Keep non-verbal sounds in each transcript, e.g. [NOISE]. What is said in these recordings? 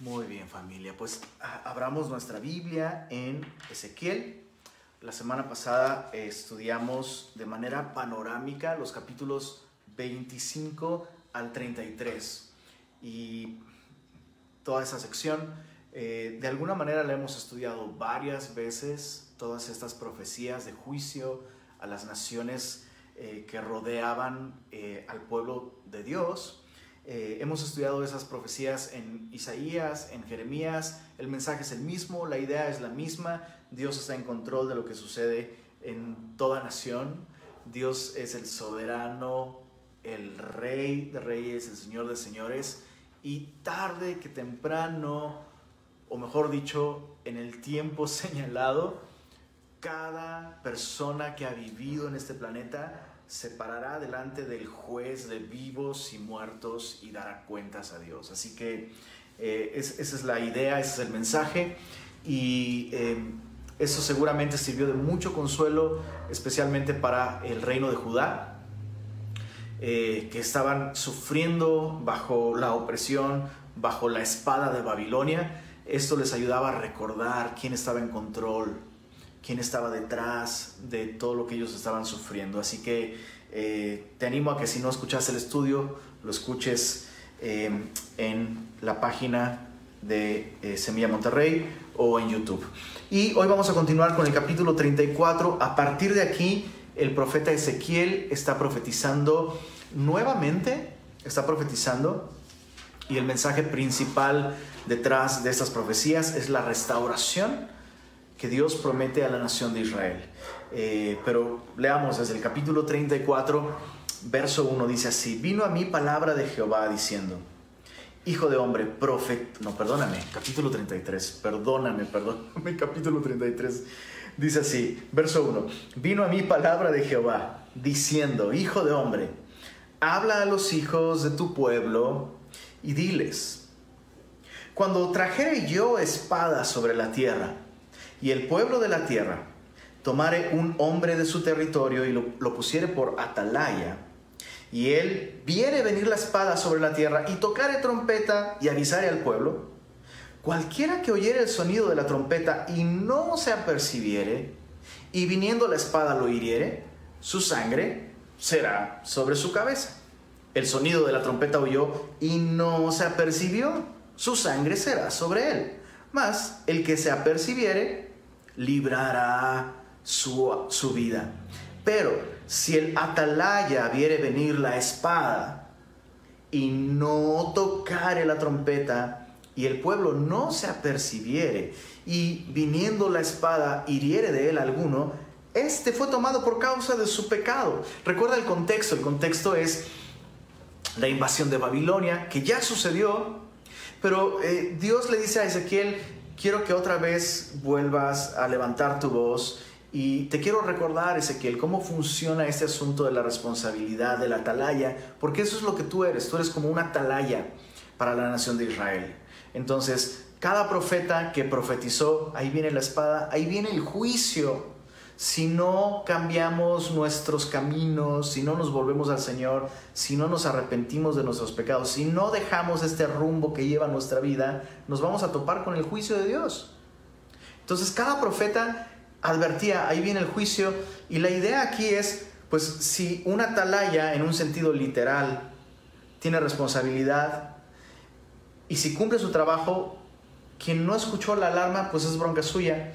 Muy bien familia, pues abramos nuestra Biblia en Ezequiel. La semana pasada eh, estudiamos de manera panorámica los capítulos 25 al 33 y toda esa sección eh, de alguna manera la hemos estudiado varias veces, todas estas profecías de juicio a las naciones eh, que rodeaban al pueblo de Dios eh, hemos estudiado esas profecías en Isaías, en Jeremías, el mensaje es el mismo, la idea es la misma, Dios está en control de lo que sucede en toda nación, Dios es el soberano, el rey de reyes, el señor de señores, y tarde que temprano, o mejor dicho, en el tiempo [LAUGHS] señalado, cada persona que ha vivido en este planeta se parará delante del juez de vivos y muertos y dará cuentas a Dios. Así que eh, esa es la idea, ese es el mensaje y em, eso seguramente sirvió de mucho consuelo, especialmente para el reino de Judá, eh, que estaban sufriendo bajo la opresión, bajo la espada de Babilonia. Esto les ayudaba a recordar quién estaba en control, quién estaba detrás de todo lo que ellos estaban sufriendo. Así que eh, te animo a que si no escuchas el estudio, lo escuches eh, en la página de eh, Semilla Monterrey o en YouTube. Y hoy vamos a continuar con el capítulo 34. A partir de aquí, el profeta Ezequiel está profetizando nuevamente, está profetizando, y el mensaje principal detrás de estas profecías es la restauración que Dios promete a la nación de Israel. Eh, pero leamos desde el capítulo 34, verso 1, dice así, vino a mí palabra de Jehová diciendo, Hijo de hombre, profeta, no, perdóname, capítulo 33, perdóname, perdóname, [LAUGHS] capítulo 33, dice así, verso 1, vino a mí palabra de Jehová diciendo, Hijo de hombre, habla a los hijos de tu pueblo y diles, cuando trajere yo espada sobre la tierra, y el pueblo de la tierra tomare un hombre de su territorio y lo, pusiere por atalaya, y él viere venir la espada sobre la tierra y tocare trompeta y avisare al pueblo, cualquiera que oyere el sonido de la trompeta y no se apercibiere, y viniendo la espada lo hiriere, su sangre será sobre su cabeza. El sonido de la trompeta oyó y no se apercibió, su sangre será sobre él. Mas el que se apercibiere, librará su, su vida. Pero si el atalaya viere venir la espada y no tocare la trompeta, y el pueblo no se apercibiere, y viniendo la espada hiriere de él alguno, este fue tomado por causa de su pecado. Recuerda el contexto, el contexto es la invasión de Babilonia, que ya sucedió, pero eh, Dios le dice a Ezequiel, quiero que otra vez vuelvas a levantar tu voz y te quiero recordar, Ezequiel, cómo funciona este asunto de la responsabilidad, de la atalaya, porque eso es lo que tú eres, tú eres como una atalaya para la nación de Israel. Entonces, cada profeta que profetizó, ahí viene la espada, ahí viene el juicio si no cambiamos nuestros caminos, si no nos volvemos al Señor, si no nos arrepentimos de nuestros pecados, si no dejamos este rumbo que lleva nuestra vida, nos vamos a topar con el juicio de Dios. Entonces cada profeta advertía, ahí viene el juicio, y la idea aquí es, pues si una atalaya en un sentido literal tiene responsabilidad, y si cumple su trabajo, quien no escuchó la alarma, pues es bronca suya.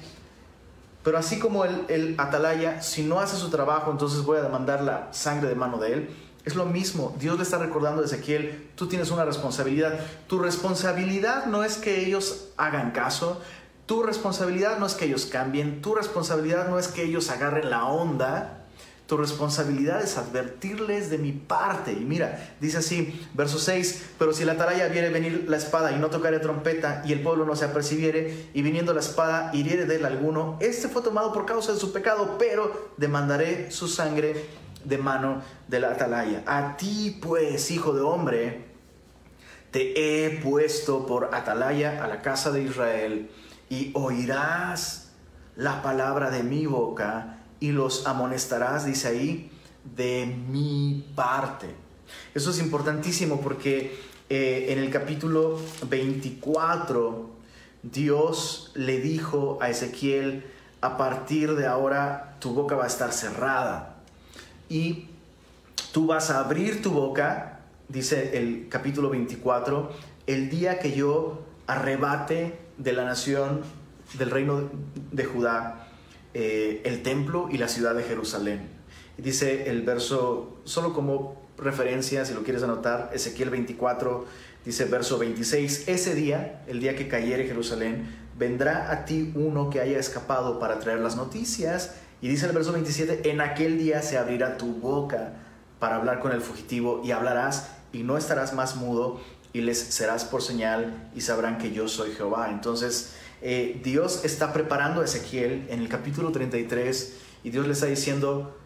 Pero así como el, atalaya, si no hace su trabajo, entonces voy a demandar la sangre de mano de él. Es lo mismo, Dios le está recordando a Ezequiel, tú tienes una responsabilidad. Tu responsabilidad no es que ellos hagan caso, tu responsabilidad no es que ellos cambien, tu responsabilidad no es que ellos agarren la onda, tu responsabilidad es advertirles de mi parte. Y mira, dice así, verso 6, pero si la atalaya viere venir la espada y no tocare trompeta y el pueblo no se apercibiere y viniendo la espada hiriere de él alguno, este fue tomado por causa de su pecado, pero demandaré su sangre de mano de la atalaya. A ti pues, hijo de hombre, te he puesto por atalaya a la casa de Israel y oirás la palabra de mi boca y los amonestarás, dice ahí, de mi parte. Eso es importantísimo porque eh, en el capítulo 24, Dios le dijo a Ezequiel, a partir de ahora tu boca va a estar cerrada y tú vas a abrir tu boca, dice el capítulo 24, el día que yo arrebate de la nación del reino de Judá eh, el templo y la ciudad de Jerusalén. Dice el verso, solo como referencia, si lo quieres anotar, Ezequiel 24, dice verso 26, ese día, el día que cayere Jerusalén, vendrá a ti uno que haya escapado para traer las noticias. Y dice el verso 27, en aquel día se abrirá tu boca para hablar con el fugitivo y hablarás y no estarás más mudo y les serás por señal y sabrán que yo soy Jehová. Entonces eh, Dios está preparando a Ezequiel en el capítulo 33 y Dios le está diciendo,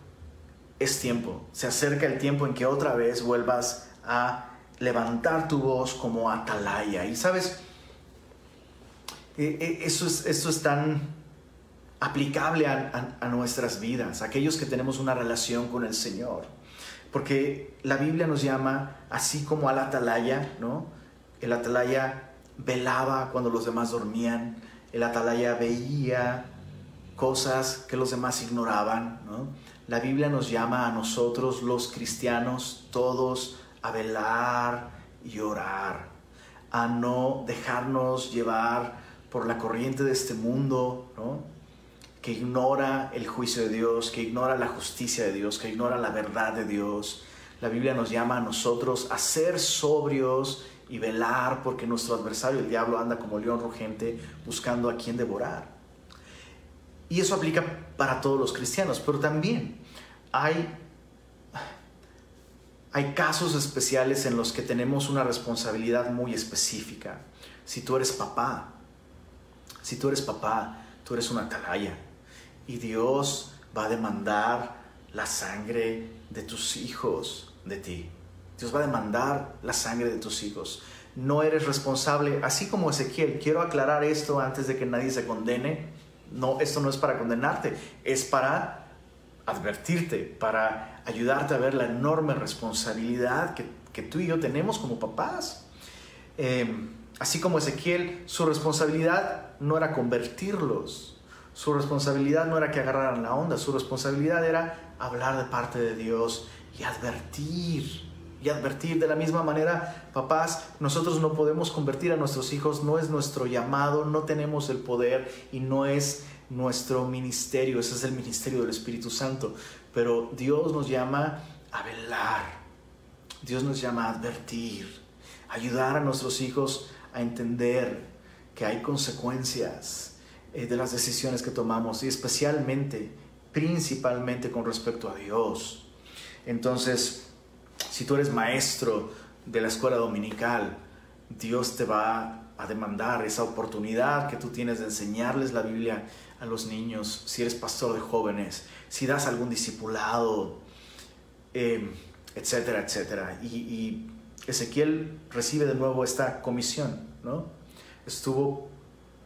es tiempo, se acerca el tiempo en que otra vez vuelvas a levantar tu voz como atalaya. Y sabes, eh, eh, eso, es, eso es tan aplicable a, a, nuestras vidas, aquellos que tenemos una relación con el Señor. Porque la Biblia nos llama así como al atalaya, ¿no? El atalaya velaba cuando los demás dormían, el atalaya veía cosas que los demás ignoraban, ¿no? La Biblia nos llama a nosotros, los cristianos, todos a velar y orar, a no dejarnos llevar por la corriente de este mundo, que ignora el juicio de Dios, que ignora la justicia de Dios, que ignora la verdad de Dios. La Biblia nos llama a nosotros a ser sobrios y velar porque nuestro adversario, el diablo, anda como león rugente buscando a quien devorar. Y eso aplica para todos los cristianos, pero también hay, hay casos especiales en los que tenemos una responsabilidad muy específica. Si tú eres papá, si tú eres papá, tú eres una atalaya y Dios va a demandar la sangre de tus hijos de ti. Dios va a demandar la sangre de tus hijos. No eres responsable, así como Ezequiel. Quiero aclarar esto antes de que nadie se condene. No, esto no es para condenarte, es para advertirte, para ayudarte a ver la enorme responsabilidad que, que tú y yo tenemos como papás. Em, así como Ezequiel, su responsabilidad no era convertirlos, su responsabilidad no era que agarraran la onda, su responsabilidad era hablar de parte de Dios y advertir. Y advertir de la misma manera, papás, nosotros no podemos convertir a nuestros hijos, no es nuestro llamado, no tenemos el poder y no es nuestro ministerio, ese es el ministerio del Espíritu Santo. Pero Dios nos llama a velar, Dios nos llama a advertir, ayudar a nuestros hijos a entender que hay consecuencias eh, de las decisiones que tomamos y especialmente, principalmente con respecto a Dios. Entonces, si tú eres maestro de la escuela dominical, Dios te va a demandar esa oportunidad que tú tienes de enseñarles la Biblia a los niños, si eres pastor de jóvenes, si das algún discipulado, em, etcétera, etcétera. Y, y, Ezequiel recibe de nuevo esta comisión, ¿no? Estuvo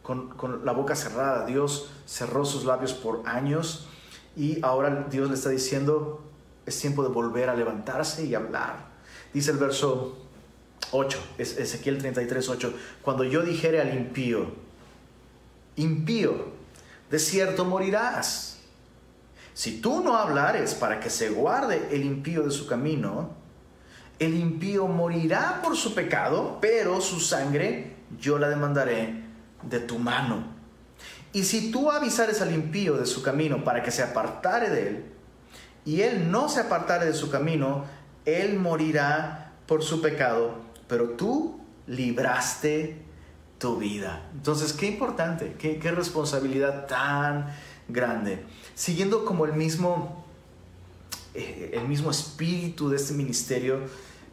con, la boca cerrada. Dios cerró sus labios por años y ahora Dios le está diciendo, es tiempo de volver a levantarse y hablar. Dice el verso 8, Ezequiel 33, 8, cuando yo dijere al impío, impío, de cierto morirás. Si tú no hablares para que se guarde el impío de su camino, el impío morirá por su pecado, pero su sangre yo la demandaré de tu mano. Y si tú avisares al impío de su camino para que se apartare de él, y él no se apartare de su camino, él morirá por su pecado, pero tú libraste tu vida. Entonces, qué importante, qué, responsabilidad tan grande. Siguiendo como el mismo, eh, el mismo espíritu de este ministerio,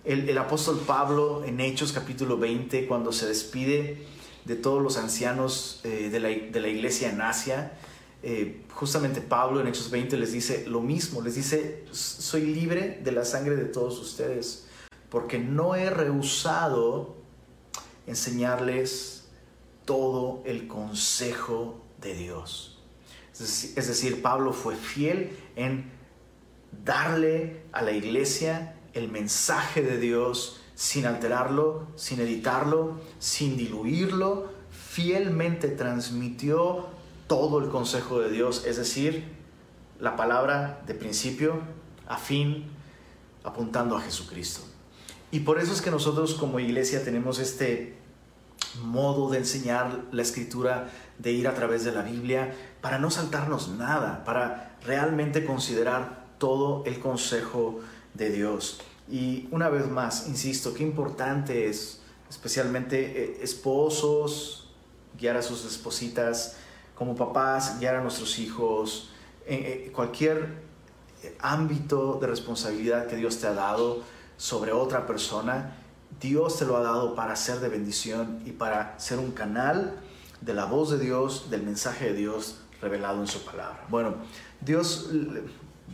el, el apóstol Pablo en Hechos capítulo 20, cuando se despide, de todos los ancianos eh, de, la, de, la, iglesia en Asia. Eh, justamente Pablo en Hechos 20 les dice lo mismo, les dice, soy libre de la sangre de todos ustedes, porque no he rehusado enseñarles todo el consejo de Dios. Es decir, Pablo fue fiel en darle a la iglesia el mensaje de Dios sin alterarlo, sin editarlo, sin diluirlo, fielmente transmitió todo el consejo de Dios, es decir, la palabra de principio a fin, apuntando a Jesucristo. Y por eso es que nosotros como iglesia tenemos este modo de enseñar la escritura, de ir a través de la Biblia, para no saltarnos nada, para realmente considerar todo el consejo de Dios. Y una vez más, insisto, qué importante es, especialmente eh, esposos, guiar a sus espositas, como papás, guiar a nuestros hijos, en cualquier ámbito de responsabilidad que Dios te ha dado sobre otra persona, Dios te lo ha dado para ser de bendición y para ser un canal de la voz de Dios, del mensaje de Dios revelado en su palabra. Bueno, Dios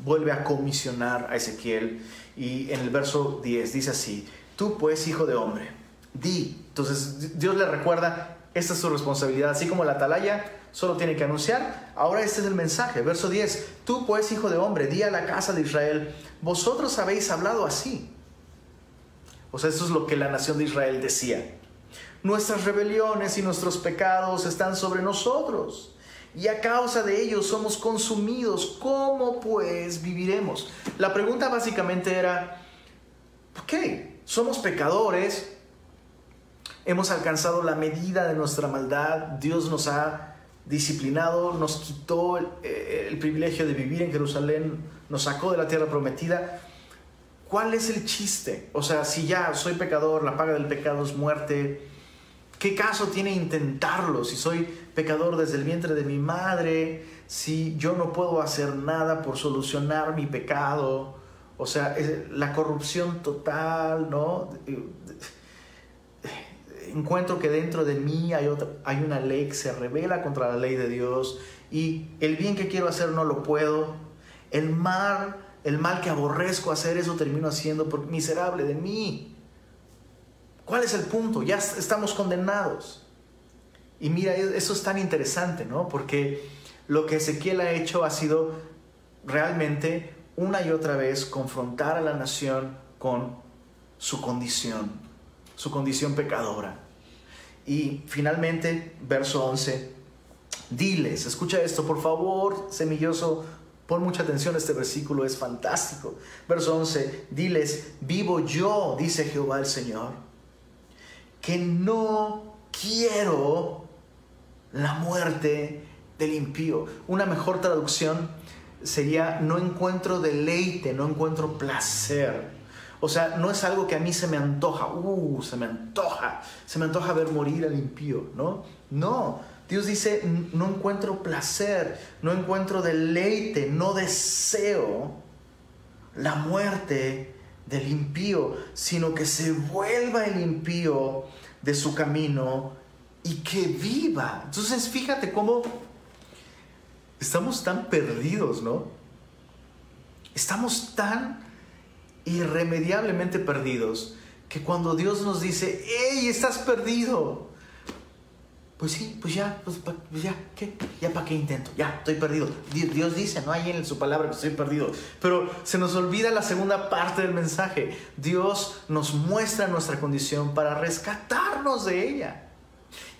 vuelve a comisionar a Ezequiel y en el verso 10 dice así, tú pues hijo de hombre, di. Entonces Dios le recuerda, esta es su responsabilidad, así como la atalaya solo tiene que anunciar, ahora este es el mensaje, verso 10, tú pues hijo de hombre, di a la casa de Israel, vosotros habéis hablado así. O sea, eso es lo que la nación de Israel decía. Nuestras rebeliones y nuestros pecados están sobre nosotros y a causa de ellos somos consumidos. ¿Cómo pues viviremos? La pregunta básicamente era, ok, somos pecadores, hemos alcanzado la medida de nuestra maldad, Dios nos ha disciplinado, nos quitó el, privilegio de vivir en Jerusalén, nos sacó de la tierra prometida. ¿Cuál es el chiste? O sea, si ya soy pecador, la paga del pecado es muerte, ¿qué caso tiene intentarlo si soy pecador desde el vientre de mi madre, si yo no puedo hacer nada por solucionar mi pecado, o sea, la corrupción total, ¿no? Encuentro que dentro de mí hay, otra, hay una ley que se revela contra la ley de Dios y el bien que quiero hacer no lo puedo. El mal, el mal que aborrezco hacer, eso termino haciendo por miserable de mí. ¿Cuál es el punto? Ya estamos condenados. Y mira, e-, eso es tan interesante, ¿no? Porque lo que Ezequiel ha hecho ha sido realmente una y otra vez confrontar a la nación con su condición, su condición pecadora. Y finalmente, verso 11, diles, escucha esto, por favor, semilloso, pon mucha atención, este versículo es fantástico. Verso 11, diles, vivo yo, dice Jehová el Señor, que no quiero la muerte del impío. Una mejor traducción sería no encuentro deleite, no encuentro placer. O sea, no es algo que a mí se me antoja, uh, se me antoja, se me antoja ver morir al impío, ¿no? No, Dios dice, no encuentro placer, no encuentro deleite, no deseo la muerte del impío, sino que se vuelva el impío de su camino y que viva. Entonces fíjate cómo estamos tan perdidos, ¿no? Estamos tan irremediablemente perdidos que cuando Dios nos dice, ¡Ey, estás perdido! Pues sí, pues ya, pues, pues ya, ¿qué? ¿Ya para qué intento? Ya, estoy perdido. Dios dice, no hay en su palabra que estoy perdido. Pero se nos olvida la segunda parte del mensaje. Dios nos muestra nuestra condición para rescatarnos de ella.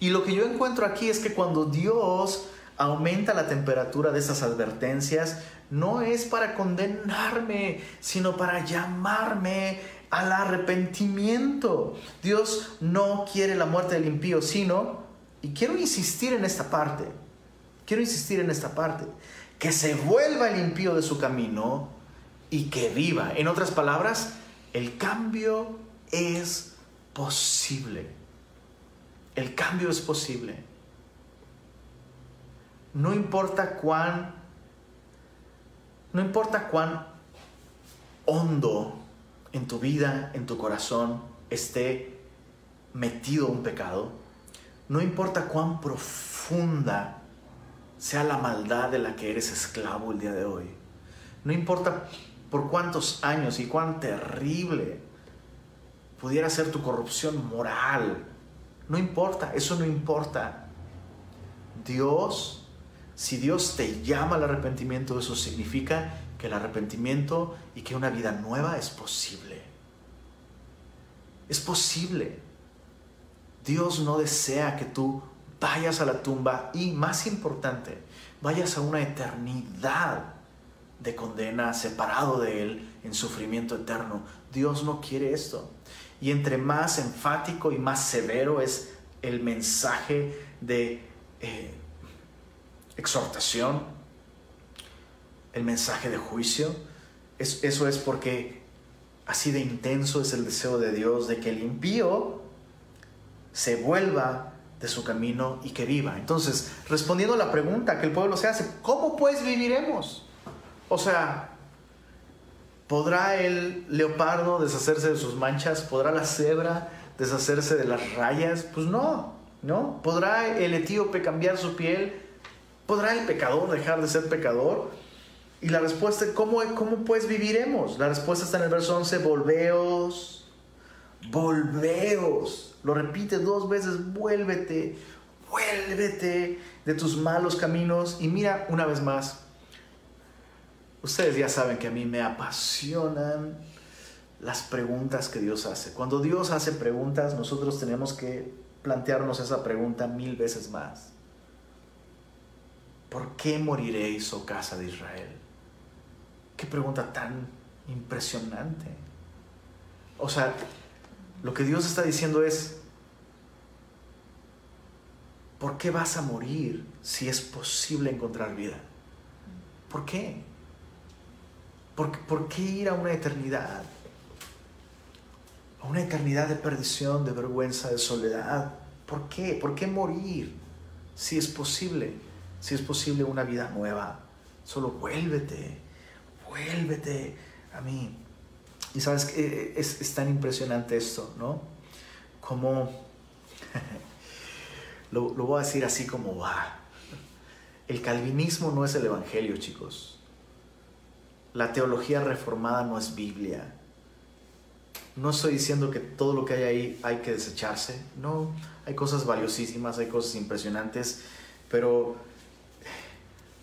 Y lo que yo encuentro aquí es que cuando Dios aumenta la temperatura de esas advertencias, no es para condenarme, sino para llamarme al arrepentimiento. Dios no quiere la muerte del impío, sino, y quiero insistir en esta parte, quiero insistir en esta parte, que se vuelva el impío de su camino y que viva. En otras palabras, el cambio es posible. El cambio es posible. No importa cuán, no importa cuán hondo en tu vida, en tu corazón esté metido un pecado, no importa cuán profunda sea la maldad de la que eres esclavo el día de hoy, no importa por cuántos años y cuán terrible pudiera ser tu corrupción moral, no importa, eso no importa. Dios, si Dios te llama al arrepentimiento, eso significa que el arrepentimiento y que una vida nueva es posible. Es posible. Dios no desea que tú vayas a la tumba y, más importante, vayas a una eternidad de condena separado de Él en sufrimiento eterno. Dios no quiere esto. Y entre más enfático y más severo es el mensaje de eh, exhortación, el mensaje de juicio, eso es porque así de intenso es el deseo de Dios de que el impío se vuelva de su camino y que viva. Entonces, respondiendo a la pregunta que el pueblo se hace, ¿cómo pues viviremos? O sea, ¿podrá el leopardo deshacerse de sus manchas? ¿Podrá la cebra deshacerse de las rayas? Pues no, ¿no? ¿Podrá el etíope cambiar su piel? ¿Podrá el pecador dejar de ser pecador? Y la respuesta, ¿cómo, cómo pues viviremos? La respuesta está en el verso 11, volveos, volveos. Lo repite dos veces, vuélvete, vuélvete de tus malos caminos. Y mira una vez más, ustedes ya saben que a mí me apasionan las preguntas que Dios hace. Cuando Dios hace preguntas, nosotros tenemos que plantearnos esa pregunta mil veces más. ¿Por qué moriréis, oh casa de Israel? Qué pregunta tan impresionante. O sea, lo que Dios está diciendo es, ¿por qué vas a morir si es posible encontrar vida? ¿Por qué? ¿Por, ¿Por, qué ir a una eternidad? A una eternidad de perdición, de vergüenza, de soledad. ¿Por qué? ¿Por qué morir si es posible? Si es posible, una vida nueva. Solo vuélvete, vuélvete a mí. Y sabes que es, es tan impresionante esto, ¿no? Como, [LAUGHS] lo, lo voy a decir así como va. El calvinismo no es el Evangelio, chicos. La teología reformada no es Biblia. No estoy diciendo que todo lo que hay ahí hay que desecharse. No, hay cosas valiosísimas, hay cosas impresionantes, pero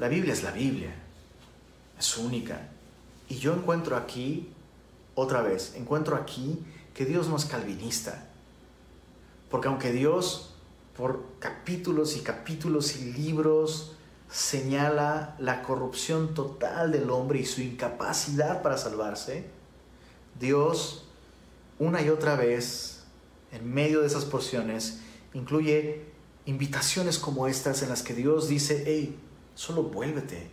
la Biblia es la Biblia, es única. Y yo encuentro aquí, otra vez, encuentro aquí que Dios no es calvinista. Porque aunque Dios por capítulos y capítulos y libros señala la corrupción total del hombre y su incapacidad para salvarse, Dios una y otra vez, en medio de esas porciones, incluye invitaciones como estas en las que Dios dice, hey, Solo vuélvete.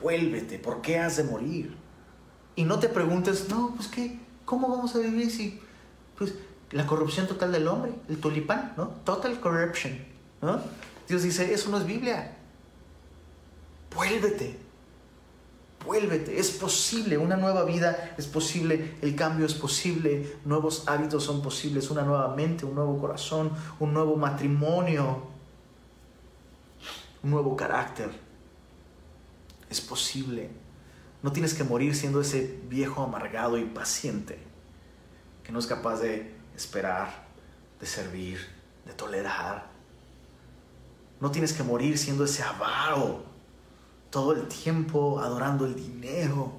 Vuélvete. ¿Por qué has de morir? Y no te preguntes, no, pues qué, ¿cómo vamos a vivir si, pues, la corrupción total del hombre, el tulipán, ¿no? Total corruption, ¿no? Dios dice, eso no es Biblia. Vuélvete. Vuélvete. Es posible, una nueva vida es posible, el cambio es posible, nuevos hábitos son posibles, una nueva mente, un nuevo corazón, un nuevo matrimonio un nuevo carácter. Es posible. No tienes que morir siendo ese viejo amargado y paciente que no es capaz de esperar, de servir, de tolerar. No tienes que morir siendo ese avaro todo el tiempo adorando el dinero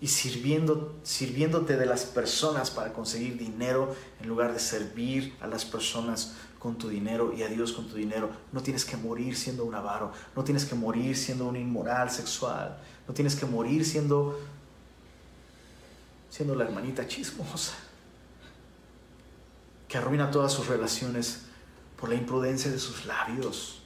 y sirviéndote de las personas para conseguir dinero en lugar de servir a las personas con tu dinero y a Dios con tu dinero. No tienes que morir siendo un avaro, no tienes que morir siendo un inmoral sexual, no tienes que morir siendo siendo la hermanita chismosa que arruina todas sus relaciones por la imprudencia de sus labios.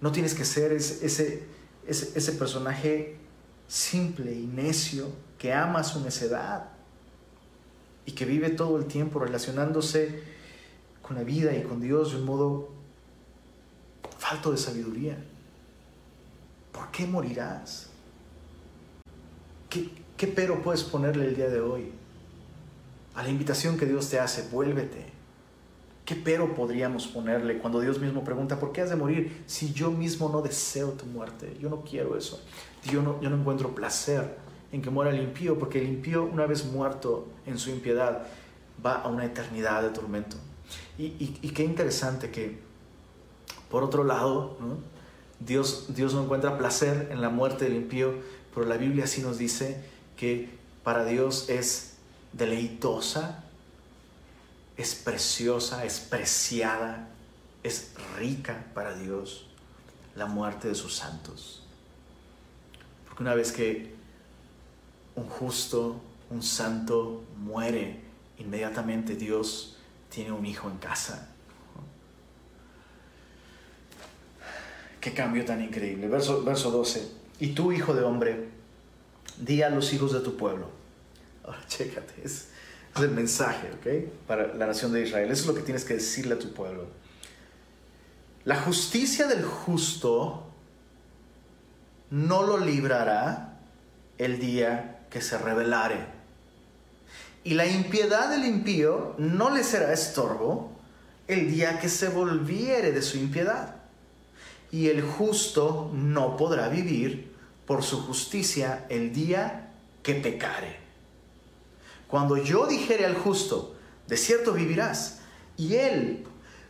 No tienes que ser ese, ese, ese, personaje simple y necio que ama su necedad y que vive todo el tiempo relacionándose con la vida y con Dios de un modo falto de sabiduría. ¿Por qué morirás? ¿Qué, ¿Qué, pero puedes ponerle el día de hoy? A la invitación que Dios te hace, vuélvete. ¿Qué pero podríamos ponerle cuando Dios mismo pregunta, ¿por qué has de morir si yo mismo no deseo tu muerte? Yo no quiero eso. Yo no, yo no encuentro placer en que muera el impío, porque el impío, una vez muerto en su impiedad, va a una eternidad de tormento. Y, qué interesante que, por otro lado, Dios, Dios no encuentra placer en la muerte del impío, pero la Biblia sí nos dice que para Dios es deleitosa es preciosa, es preciada, es rica para Dios la muerte de sus santos. Porque una vez que un justo, un santo muere, inmediatamente Dios tiene un hijo en casa. Qué cambio tan increíble. Verso, verso 12. Y tú, hijo de hombre, di a los hijos de tu pueblo. Ahora, chécate, es, el mensaje, ¿ok? Para la nación de Israel. Eso es lo que tienes que decirle a tu pueblo. La justicia del justo no lo librará el día que se rebelare. Y la impiedad del impío no le será estorbo el día que se volviere de su impiedad. Y el justo no podrá vivir por su justicia el día que pecare. Cuando yo dijere al justo, de cierto vivirás, y él,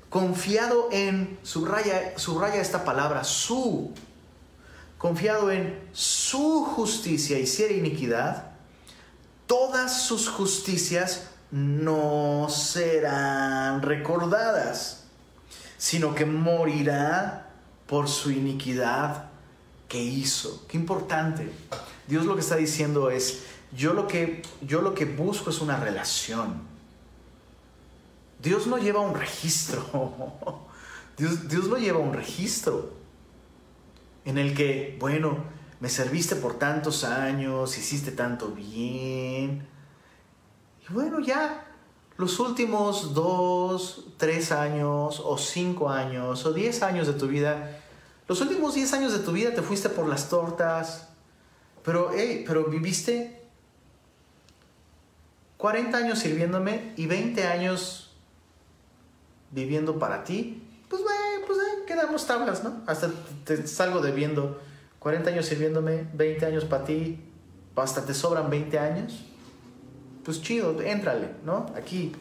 confiado en, subraya, subraya esta palabra, su, confiado en su justicia, hiciera iniquidad, todas sus justicias no serán recordadas, sino que morirá por su iniquidad que hizo. Qué importante. Dios lo que está diciendo es, yo lo que, yo lo que busco es una relación. Dios no lleva un registro. [LAUGHS] Dios, Dios no lleva un registro en el que, bueno, me serviste por tantos años, hiciste tanto bien. Y bueno, ya los últimos dos, tres años, o cinco años, o diez años de tu vida, los últimos diez años de tu vida te fuiste por las tortas, pero, pero viviste 40 años sirviéndome y 20 años viviendo para ti, pues, bueno, pues eh, quedamos tablas, ¿no? Hasta te salgo debiendo 40 años sirviéndome, 20 años para ti, hasta te sobran 20 años. Pues chido, éntrale, ¿no? Aquí,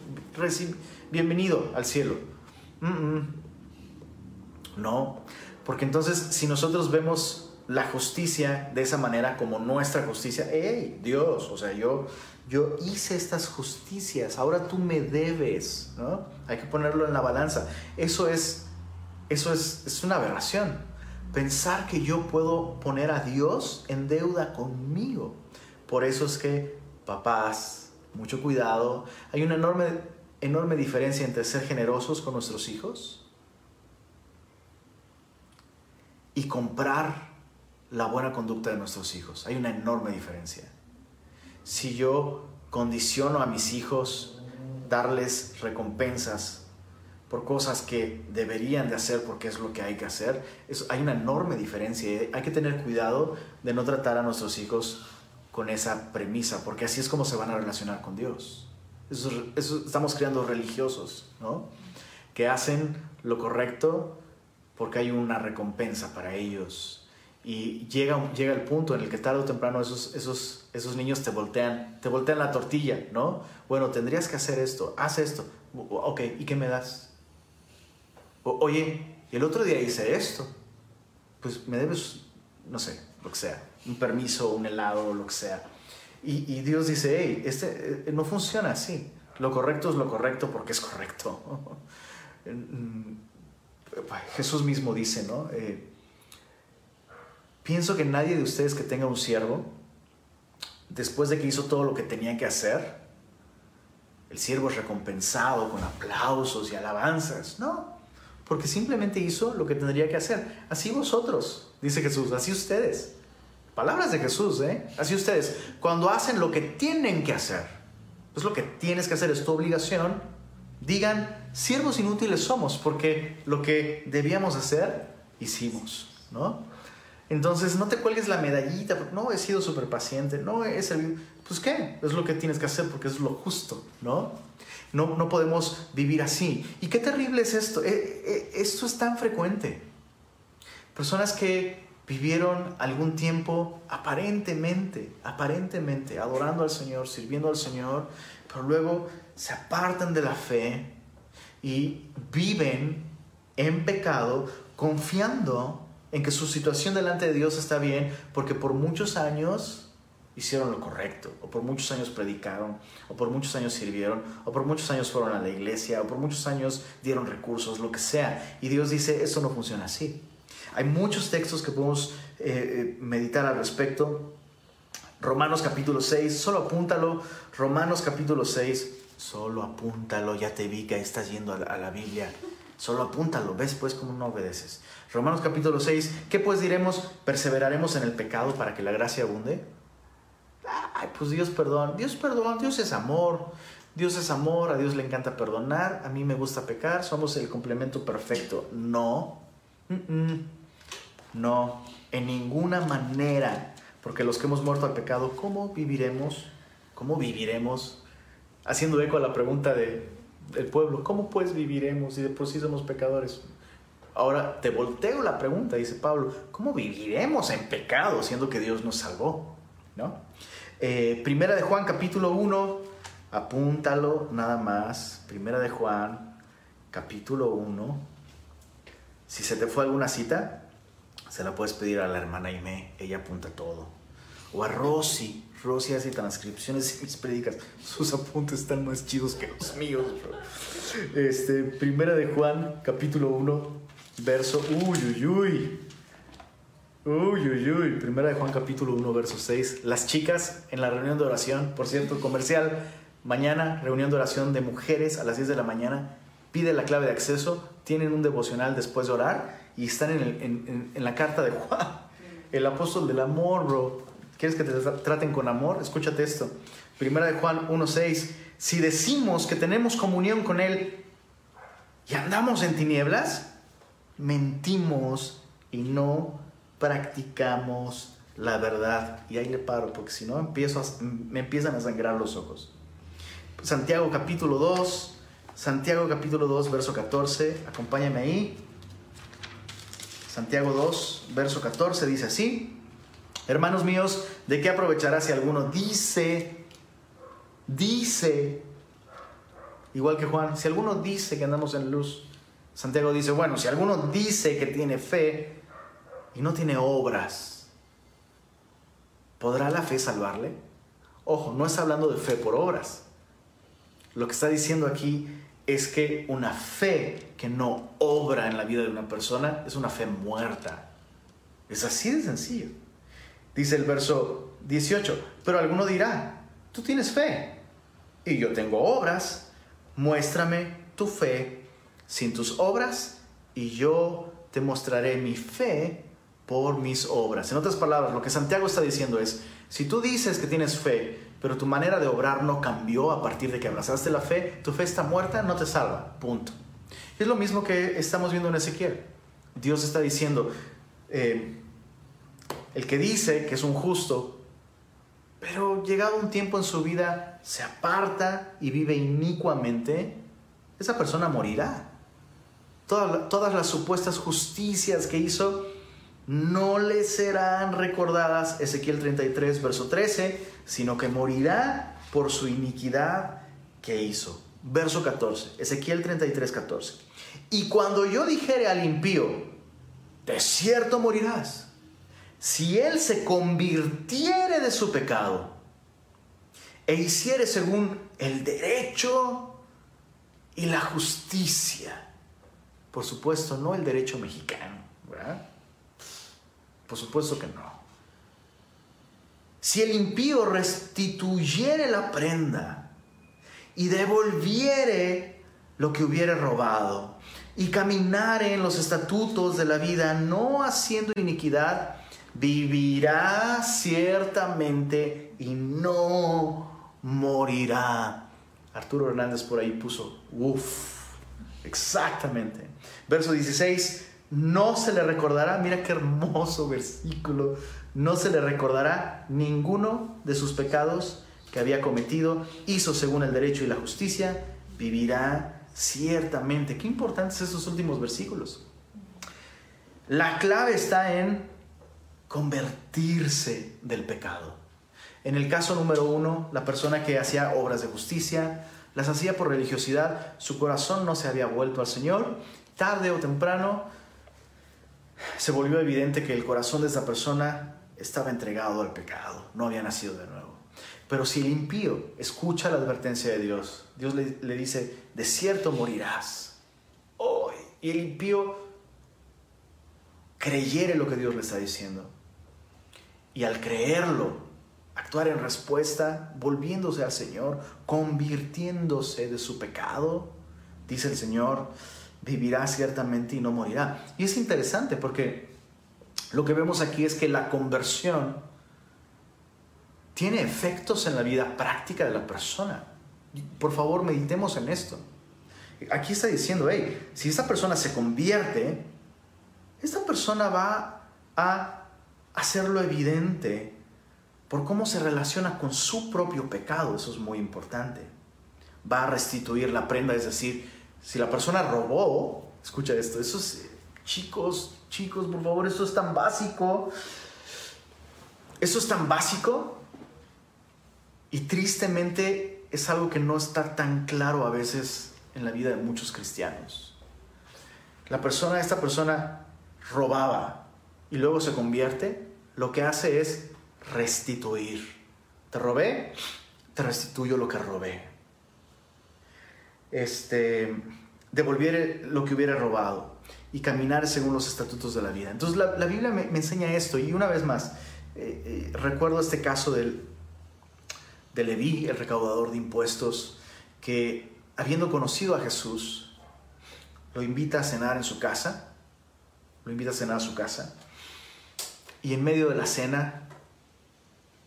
bienvenido al cielo. No, porque entonces si nosotros vemos la justicia de esa manera como nuestra justicia, hey, Dios, o sea, yo yo hice estas justicias, ahora tú me debes, ¿no? Hay que ponerlo en la balanza. Eso es, eso es, es una aberración. Pensar que yo puedo poner a Dios en deuda conmigo. Por eso es que, papás, mucho cuidado. Hay una enorme, enorme diferencia entre ser generosos con nuestros hijos y comprar la buena conducta de nuestros hijos. Hay una enorme diferencia si yo condiciono a mis hijos darles recompensas por cosas que deberían de hacer porque es lo que hay que hacer, hay una enorme diferencia. Hay que tener cuidado de no tratar a nuestros hijos con esa premisa, porque así es como se van a relacionar con Dios. Eso, estamos creando religiosos, ¿no? Que hacen lo correcto porque hay una recompensa para ellos y llega, llega el punto en el que tarde o temprano esos, esos, esos niños te voltean, te voltean la tortilla, ¿no? Bueno, tendrías que hacer esto, haz esto. Ok, ¿y qué me das? Oye, el otro día hice esto. Pues me debes, no sé, lo que sea, un permiso, un helado, lo que sea. Y, Dios dice, hey, este eh, no funciona así. Lo correcto es lo correcto porque es correcto. [LAUGHS] Jesús mismo dice, ¿no? Eh, Pienso que nadie de ustedes que tenga un siervo, después de que hizo todo lo que tenía que hacer, el siervo es recompensado con aplausos y alabanzas. No, porque simplemente hizo lo que tendría que hacer. Así vosotros, dice Jesús, así ustedes. Palabras de Jesús, ¿eh? Así ustedes, cuando hacen lo que tienen que hacer, pues lo que tienes que hacer es tu obligación, digan, siervos inútiles somos, porque lo que debíamos hacer, hicimos, ¿no? Entonces, no te cuelgues la medallita, porque no he sido súper paciente, no he servido. Pues qué, es lo que tienes que hacer porque es lo justo, ¿no? No, no podemos vivir así. Y qué terrible es esto. Eh, eh, esto es tan frecuente. Personas que vivieron algún tiempo aparentemente, aparentemente, adorando al Señor, sirviendo al Señor, pero luego se apartan de la fe y viven en pecado confiando en que su situación delante de Dios está bien, porque por muchos años hicieron lo correcto, o por muchos años predicaron, o por muchos años sirvieron, o por muchos años fueron a la iglesia, o por muchos años dieron recursos, lo que sea. Y Dios dice, esto no funciona así. Hay muchos textos que podemos eh, eh, meditar al respecto. Romanos capítulo 6, solo apúntalo. Romanos capítulo 6, solo apúntalo. Ya te vi que estás yendo a la, a la Biblia. Solo apúntalo. ¿Ves pues cómo no obedeces? Romanos capítulo 6, ¿qué pues diremos? ¿Perseveraremos en el pecado para que la gracia abunde? Ay, pues Dios perdón, Dios perdón, Dios es amor, Dios es amor, a Dios le encanta perdonar, a mí me gusta pecar, somos el complemento perfecto. No, no, en ninguna manera, porque los que hemos muerto al pecado, ¿cómo viviremos? ¿Cómo viviremos? Haciendo eco a la pregunta de, del pueblo, ¿cómo pues viviremos si de por sí somos pecadores? Ahora te volteo la pregunta, dice Pablo, ¿cómo viviremos en pecado siendo que Dios nos salvó? ¿No? Eh, primera de Juan capítulo 1, apúntalo nada más. Primera de Juan capítulo 1. Si se te fue alguna cita, se la puedes pedir a la hermana Aime, ella apunta todo. O a Rosy, Rosy hace transcripciones y mis predicas. Sus apuntes están más chidos que los míos, Este, primera de Juan capítulo 1, verso, uy, uy, uy. Uy, uy, uy. Primera de Juan capítulo 1, verso 6. Las chicas en la reunión de oración, por cierto, comercial, mañana, reunión de oración de mujeres a las 10 de la mañana. Pide la clave de acceso, tienen un devocional después de orar y están en, el, en, en la carta de Juan, el apóstol del amor, bro. ¿Quieres que te traten con amor? Escúchate esto. Primera de Juan 1, 6. Si decimos que tenemos comunión con Él y andamos en tinieblas, mentimos y no practicamos la verdad. Y ahí le paro, porque si no me empiezan a sangrar los ojos. Santiago capítulo 2, Santiago capítulo 2, verso 14, acompáñame ahí. Santiago 2, verso 14 dice así, hermanos míos, ¿de qué aprovechará si alguno dice, dice, igual que Juan, si alguno dice que andamos en luz, Santiago dice, bueno, si alguno dice que tiene fe, y no tiene obras, ¿podrá la fe salvarle? Ojo, no está hablando de fe por obras. Lo que está diciendo aquí es que una fe que no obra en la vida de una persona es una fe muerta. Es así de sencillo. Dice el verso 18, pero alguno dirá, tú tienes fe y yo tengo obras, muéstrame tu fe sin tus obras y yo te mostraré mi fe por mis obras. En otras palabras, lo que Santiago está diciendo es, si tú dices que tienes fe, pero tu manera de obrar no cambió a partir de que abrazaste la fe, tu fe está muerta, no te salva. Punto. Es lo mismo que estamos viendo en Ezequiel. Dios está diciendo, eh, el que dice que es un justo, pero llegado un tiempo en su vida se aparta y vive inicuamente, esa persona morirá. Todas, todas las supuestas justicias que hizo no le serán recordadas, Ezequiel 33, verso 13, sino que morirá por su iniquidad que hizo. Verso 14, Ezequiel 33, 14. Y cuando yo dijere al impío, de cierto morirás, si él se convirtiere de su pecado e hiciere según el derecho y la justicia, por supuesto, no el derecho mexicano, ¿verdad? Por supuesto que no. Si el impío restituyere la prenda y devolviere lo que hubiere robado y caminare en los estatutos de la vida, no haciendo iniquidad, vivirá ciertamente y no morirá. Arturo Hernández por ahí puso, uff, exactamente. Verso 16, no se le recordará, mira qué hermoso versículo, no se le recordará ninguno de sus pecados que había cometido, hizo según el derecho y la justicia, vivirá ciertamente. Qué importantes estos últimos versículos. La clave está en convertirse del pecado. En el caso número uno, la persona que hacía obras de justicia, las hacía por religiosidad, su corazón no se había vuelto al Señor, tarde o temprano se volvió evidente que el corazón de esa persona estaba entregado al pecado, no había nacido de nuevo. Pero si el impío escucha la advertencia de Dios, Dios le, le dice, de cierto morirás. Oh, y el impío creyere lo que Dios le está diciendo. Y al creerlo, actuar en respuesta, volviéndose al Señor, convirtiéndose de su pecado, dice el Señor, vivirá ciertamente y no morirá. Y es interesante porque lo que vemos aquí es que la conversión tiene efectos en la vida práctica de la persona. Por favor, meditemos en esto. Aquí está diciendo, hey, si esta persona se convierte, esta persona va a hacerlo evidente por cómo se relaciona con su propio pecado, eso es muy importante. Va a restituir la prenda, es decir, si la persona robó, escucha esto, esos chicos, chicos, por favor, esto es tan básico, eso es tan básico y tristemente es algo que no está tan claro a veces en la vida de muchos cristianos. La persona, esta persona robaba y luego se convierte, lo que hace es restituir. Te robé, te restituyo lo que robé. Este, devolver lo que hubiera robado y caminar según los estatutos de la vida. Entonces la, Biblia me, enseña esto y una vez más, eh, eh, recuerdo este caso del, de Leví, el recaudador de impuestos, que habiendo conocido a Jesús, lo invita a cenar en su casa, lo invita a cenar a su casa, y en medio de la cena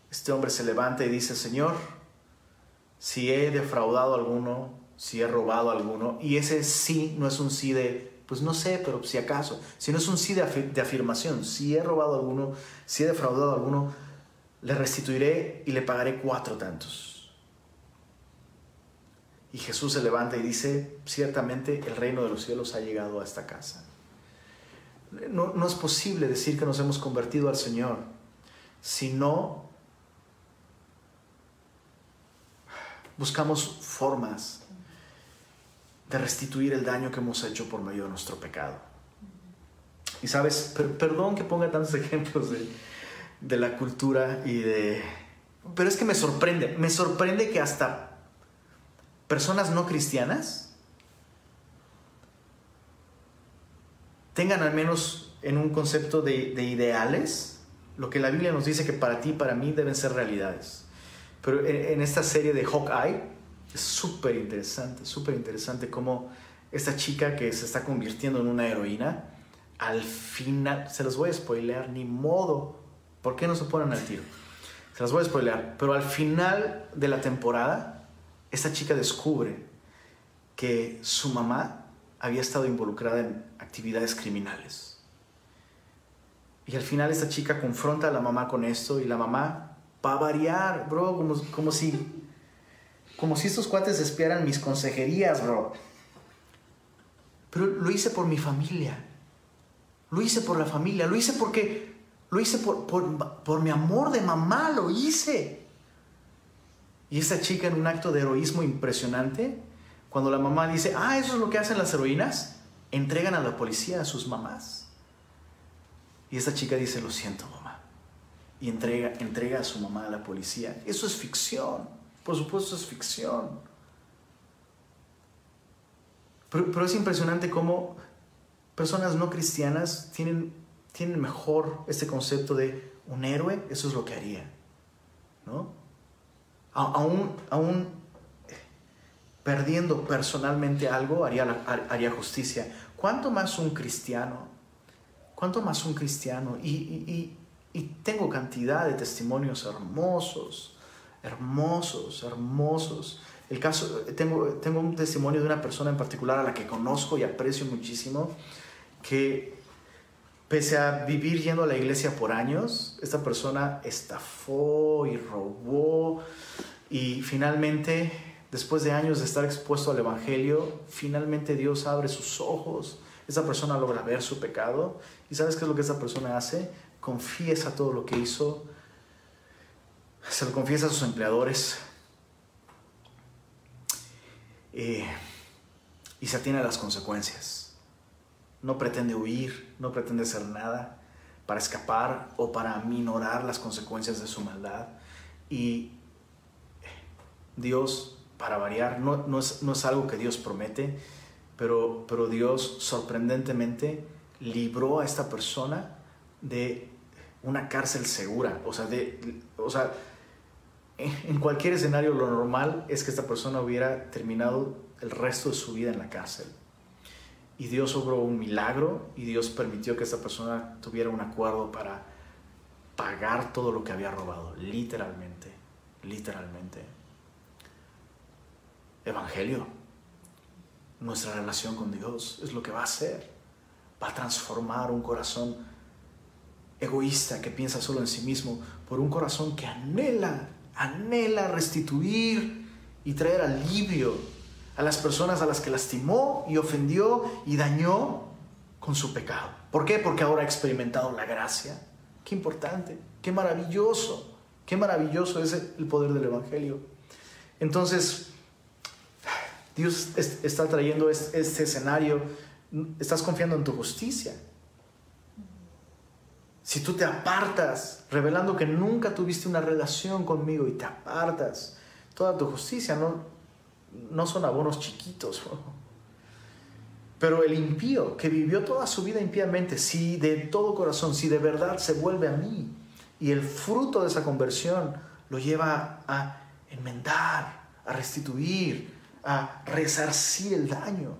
este hombre se levanta y dice, Señor, si he defraudado a alguno, si he robado alguno, y ese sí no es un sí de, pues no sé, pero si acaso, si no es un sí de, afirmación, si he robado alguno, si he defraudado alguno, le restituiré y le pagaré cuatro tantos. Y Jesús se levanta y dice, ciertamente el reino de los cielos ha llegado a esta casa. No, no es posible decir que nos hemos convertido al Señor si no buscamos formas de restituir el daño que hemos hecho por medio de nuestro pecado. Y sabes, perdón que ponga tantos [LAUGHS] ejemplos de, la cultura y de... Pero es que me sorprende, me sorprende que hasta personas no cristianas tengan al menos en un concepto de, de ideales lo que la Biblia nos dice que para ti y para mí deben ser realidades. Pero en, esta serie de Hawkeye es súper interesante, súper interesante cómo esta chica que se está convirtiendo en una heroína, al final, se los voy a spoilear, ni modo, ¿por qué no se ponen al tiro? Se las voy a spoilear, pero al final de la temporada, esta chica descubre que su mamá había estado involucrada en actividades criminales. Y al final esta chica confronta a la mamá con esto y la mamá para variar, bro, como, como si como si estos cuates espiaran mis consejerías, bro. Pero lo hice por mi familia. Lo hice por la familia. Lo hice porque. Lo hice por, por, por mi amor de mamá. Lo hice. Y esta chica, en un acto de heroísmo impresionante, cuando la mamá dice, ah, eso es lo que hacen las heroínas, entregan a la policía a sus mamás. Y esta chica dice, lo siento, mamá y entrega, entrega a su mamá a la policía. Eso es ficción, por supuesto es ficción. Pero, es impresionante cómo personas no cristianas tienen, tienen mejor este concepto de un héroe, eso es lo que haría. ¿no? Aún, aún perdiendo personalmente algo, haría, haría justicia. ¿Cuánto más un cristiano? ¿Cuánto más un cristiano? y, y tengo cantidad de testimonios hermosos, hermosos, hermosos. El caso, tengo, tengo un testimonio de una persona en particular a la que conozco y aprecio muchísimo, que pese a vivir yendo a la iglesia por años, esta persona estafó y robó y finalmente, después de años de estar expuesto al Evangelio, finalmente Dios abre sus ojos, esa persona logra ver su pecado y ¿sabes qué es lo que esa persona hace? confiesa todo lo que hizo, se lo confiesa a sus empleadores eh, y se atiene a las consecuencias. No pretende huir, no pretende hacer nada, para escapar o para minorar las consecuencias de su maldad. Y Dios, para variar, no, no, es, no es, algo que Dios promete, pero, pero Dios sorprendentemente libró a esta persona de una cárcel segura. O sea, de, o sea, en cualquier escenario lo normal es que esta persona hubiera terminado el resto de su vida en la cárcel. Y Dios obró un milagro y Dios permitió que esta persona tuviera un acuerdo para pagar todo lo que había robado, literalmente, literalmente. Evangelio, nuestra relación con Dios es lo que va a hacer. Va a transformar un corazón egoísta que piensa solo en sí mismo por un corazón que anhela, anhela restituir y traer alivio a las personas a las que lastimó y ofendió y dañó con su pecado. ¿Por qué? Porque ahora ha experimentado la gracia. Qué importante, qué maravilloso, qué maravilloso es el poder del Evangelio. Entonces, Dios está trayendo este escenario, estás confiando en tu justicia. Si tú te apartas, revelando que nunca tuviste una relación conmigo y te apartas, toda tu justicia no, no son abonos chiquitos. [LAUGHS] Pero el impío que vivió toda su vida impíamente, si de todo corazón, si de verdad se vuelve a mí, y el fruto de esa conversión lo lleva a enmendar, a restituir, a resarcir el daño,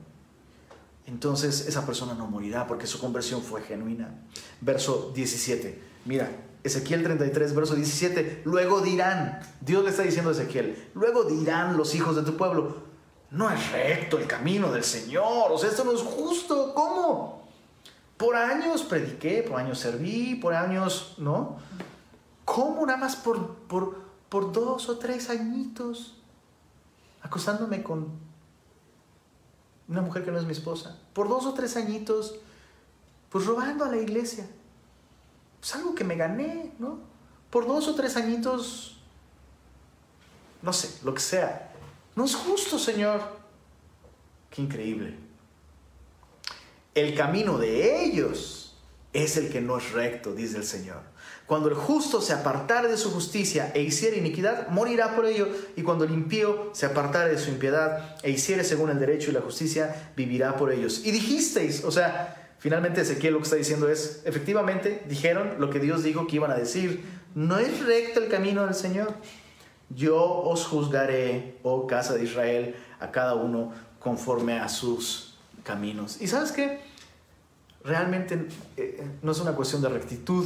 entonces esa persona no morirá porque su conversión fue genuina. Verso 17, mira, Ezequiel 33, verso 17, luego dirán, Dios le está diciendo a Ezequiel, luego dirán los hijos de tu pueblo, no es recto el camino del Señor, o sea, esto no es justo, ¿cómo? Por años prediqué, por años serví, por años, ¿no? ¿Cómo nada más por, por, por dos o tres añitos acostándome con una mujer que no es mi esposa? Por dos o tres añitos, pues robando a la iglesia pues algo que me gané, ¿no? Por dos o tres añitos, no sé, lo que sea. No es justo, Señor. Qué increíble. El camino de ellos es el que no es recto, dice el Señor. Cuando el justo se apartare de su justicia e hiciere iniquidad, morirá por ello. Y cuando el impío se apartare de su impiedad e hiciere según el derecho y la justicia, vivirá por ellos. Y dijisteis, o sea, Finalmente Ezequiel lo que está diciendo es, efectivamente, dijeron lo que Dios dijo que iban a decir. No es recto el camino del Señor. Yo os juzgaré, oh casa de Israel, a cada uno conforme a sus caminos. ¿Y sabes qué? Realmente eh, no es una cuestión de rectitud,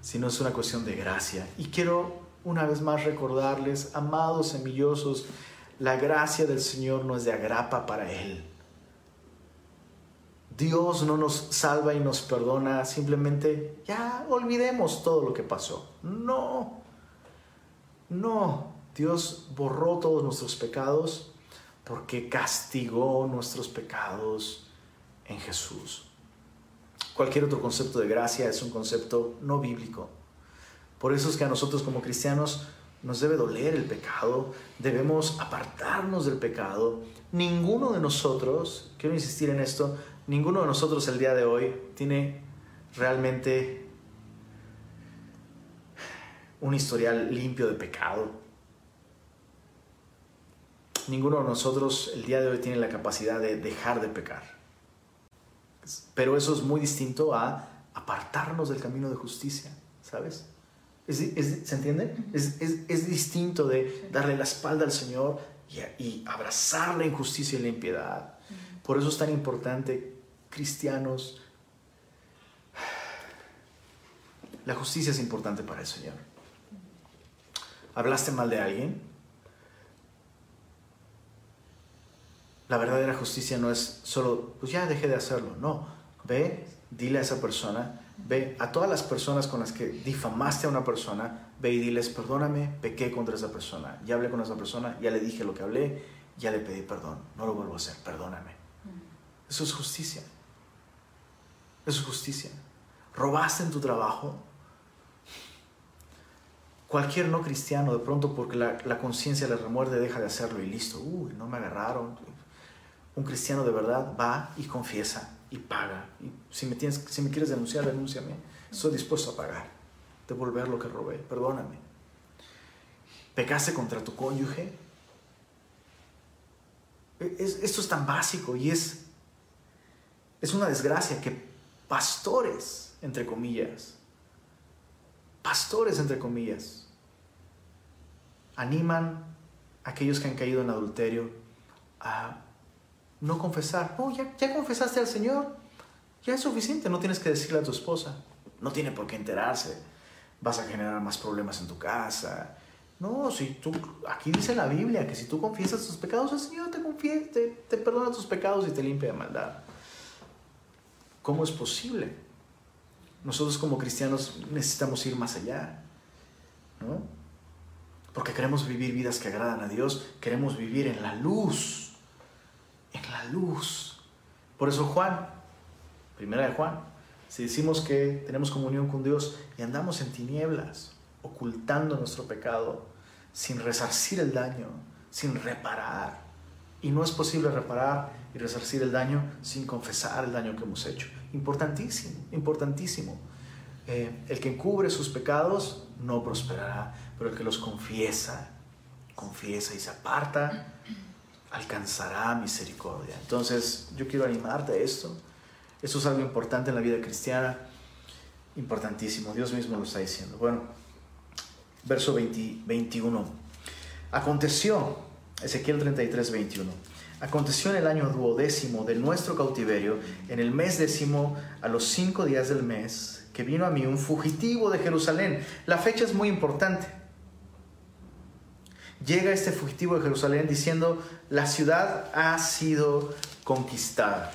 sino es una cuestión de gracia. Y quiero una vez más recordarles, amados semillosos, la gracia del Señor no es de agrapa para Él Dios no nos salva y nos perdona simplemente, ya olvidemos todo lo que pasó. No, no, Dios borró todos nuestros pecados porque castigó nuestros pecados en Jesús. Cualquier otro concepto de gracia es un concepto no bíblico. Por eso es que a nosotros como cristianos nos debe doler el pecado, debemos apartarnos del pecado. Ninguno de nosotros, quiero insistir en esto, ninguno de nosotros el día de hoy tiene realmente un historial limpio de pecado. Ninguno de nosotros el día de hoy tiene la capacidad de dejar de pecar. Pero eso es muy distinto a apartarnos del camino de justicia, ¿sabes? ¿Se entiende? Es, distinto de darle la espalda al Señor y, y abrazar la injusticia y la impiedad. Por eso es tan importante cristianos. La justicia es importante para el Señor. ¿Hablaste mal de alguien? La verdadera justicia no es solo, pues ya dejé de hacerlo. No, ve, dile a esa persona, ve a todas las personas con las que difamaste a una persona, ve y diles, perdóname, pequé contra esa persona. Ya hablé con esa persona, ya le dije lo que hablé, ya le pedí perdón. No lo vuelvo a hacer, perdóname. Eso es justicia. Eso es justicia. Robaste en tu trabajo. Cualquier no cristiano, de pronto porque la, conciencia le remuerde, deja de hacerlo y listo. Uy, no me agarraron. Un cristiano de verdad va y confiesa y paga. Si me, quieres denunciar, denúnciame. Estoy dispuesto a pagar, devolver lo que robé, perdóname. Pecaste contra tu cónyuge. E, esto es tan básico y es, es una desgracia que pastores, entre comillas, pastores, entre comillas, animan a aquellos que han caído en adulterio a no confesar. Oh, ya, ya confesaste al Señor. Ya es suficiente, no tienes que decirle a tu esposa. No tiene por qué enterarse. Vas a generar más problemas en tu casa. No, si tú, aquí dice la Biblia que si tú confiesas tus pecados, el Señor te, te, te perdona tus pecados y te limpia de maldad. ¿Cómo es posible? Nosotros como cristianos necesitamos ir más allá, ¿no? Porque queremos vivir vidas que agradan a Dios, queremos vivir en la luz, en la luz. Por eso Juan, primera de Juan, si decimos que tenemos comunión con Dios y andamos en tinieblas, ocultando nuestro pecado, sin resarcir el daño, sin reparar, y no es posible reparar y resarcir el daño sin confesar el daño que hemos hecho. Importantísimo, importantísimo. Eh, el que encubre sus pecados no prosperará, pero el que los confiesa, confiesa y se aparta, alcanzará misericordia. Entonces, yo quiero animarte a esto. Esto es algo importante en la vida cristiana, importantísimo. Dios mismo lo está diciendo. Bueno, verso 21. Aconteció, Ezequiel 33, 21. Aconteció en el año duodécimo de nuestro cautiverio, en el mes décimo, a los cinco días del mes, que vino a mí un fugitivo de Jerusalén. La fecha es muy importante. Llega este fugitivo de Jerusalén diciendo, la ciudad ha sido conquistada.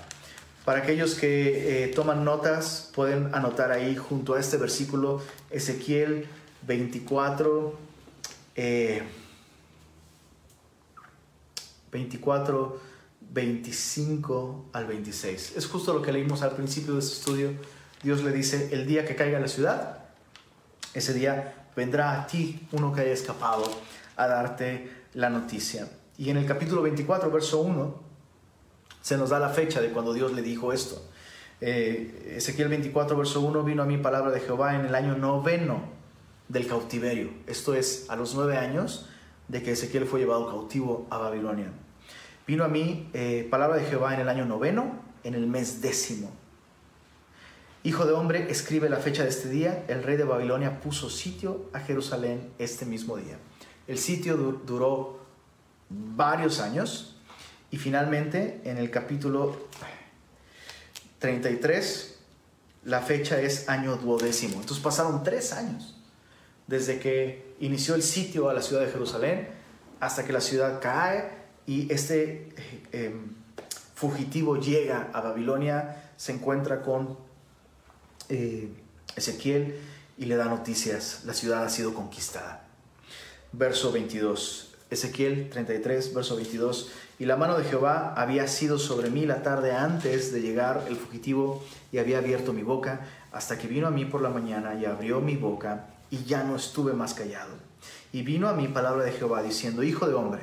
Para aquellos que eh, toman notas, pueden anotar ahí junto a este versículo Ezequiel 24. 24, 25 al 26. Es justo lo que leímos al principio de este estudio. Dios le dice, el día que caiga la ciudad, ese día vendrá a ti uno que haya escapado a darte la noticia. Y en el capítulo 24, verso 1, se nos da la fecha de cuando Dios le dijo esto. Eh, Ezequiel 24, verso 1, vino a mí palabra de Jehová en el año noveno del cautiverio. Esto es a los nueve años de que Ezequiel fue llevado cautivo a Babilonia. Vino a mí eh, palabra de Jehová en el año noveno, en el mes décimo. Hijo de hombre, escribe la fecha de este día. El rey de Babilonia puso sitio a Jerusalén este mismo día. El sitio duró varios años y finalmente en el capítulo 33 la fecha es año duodécimo. Entonces pasaron tres años desde que inició el sitio a la ciudad de Jerusalén hasta que la ciudad cae y este eh, em, fugitivo llega a Babilonia, se encuentra con eh, Ezequiel y le da noticias, la ciudad ha sido conquistada. Verso 22, Ezequiel 33, verso 22, y la mano de Jehová había sido sobre mí la tarde antes de llegar el fugitivo y había abierto mi boca hasta que vino a mí por la mañana y abrió mi boca y ya no estuve más callado. Y vino a mí palabra de Jehová diciendo, Hijo de hombre,